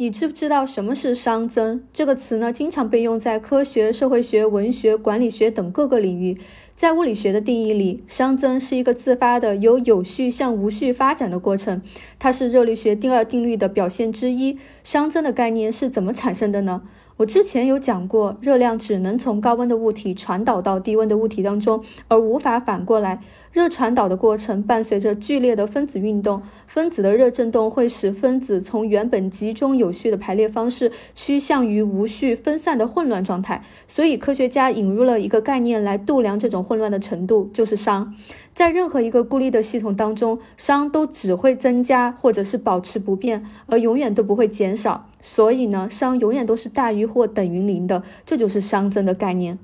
你知不知道什么是熵增这个词呢？经常被用在科学、社会学、文学、管理学等各个领域。在物理学的定义里，熵增是一个自发的由有序向无序发展的过程，它是热力学第二定律的表现之一。熵增的概念是怎么产生的呢？我之前有讲过，热量只能从高温的物体传导到低温的物体当中，而无法反过来。热传导的过程伴随着剧烈的分子运动，分子的热振动会使分子从原本集中有序的排列方式趋向于无序分散的混乱状态。所以，科学家引入了一个概念来度量这种混乱的程度，就是熵。在任何一个孤立的系统当中，熵都只会增加或者是保持不变，而永远都不会减少。所以呢，商永远都是大于或等于零的，这就是熵增的概念。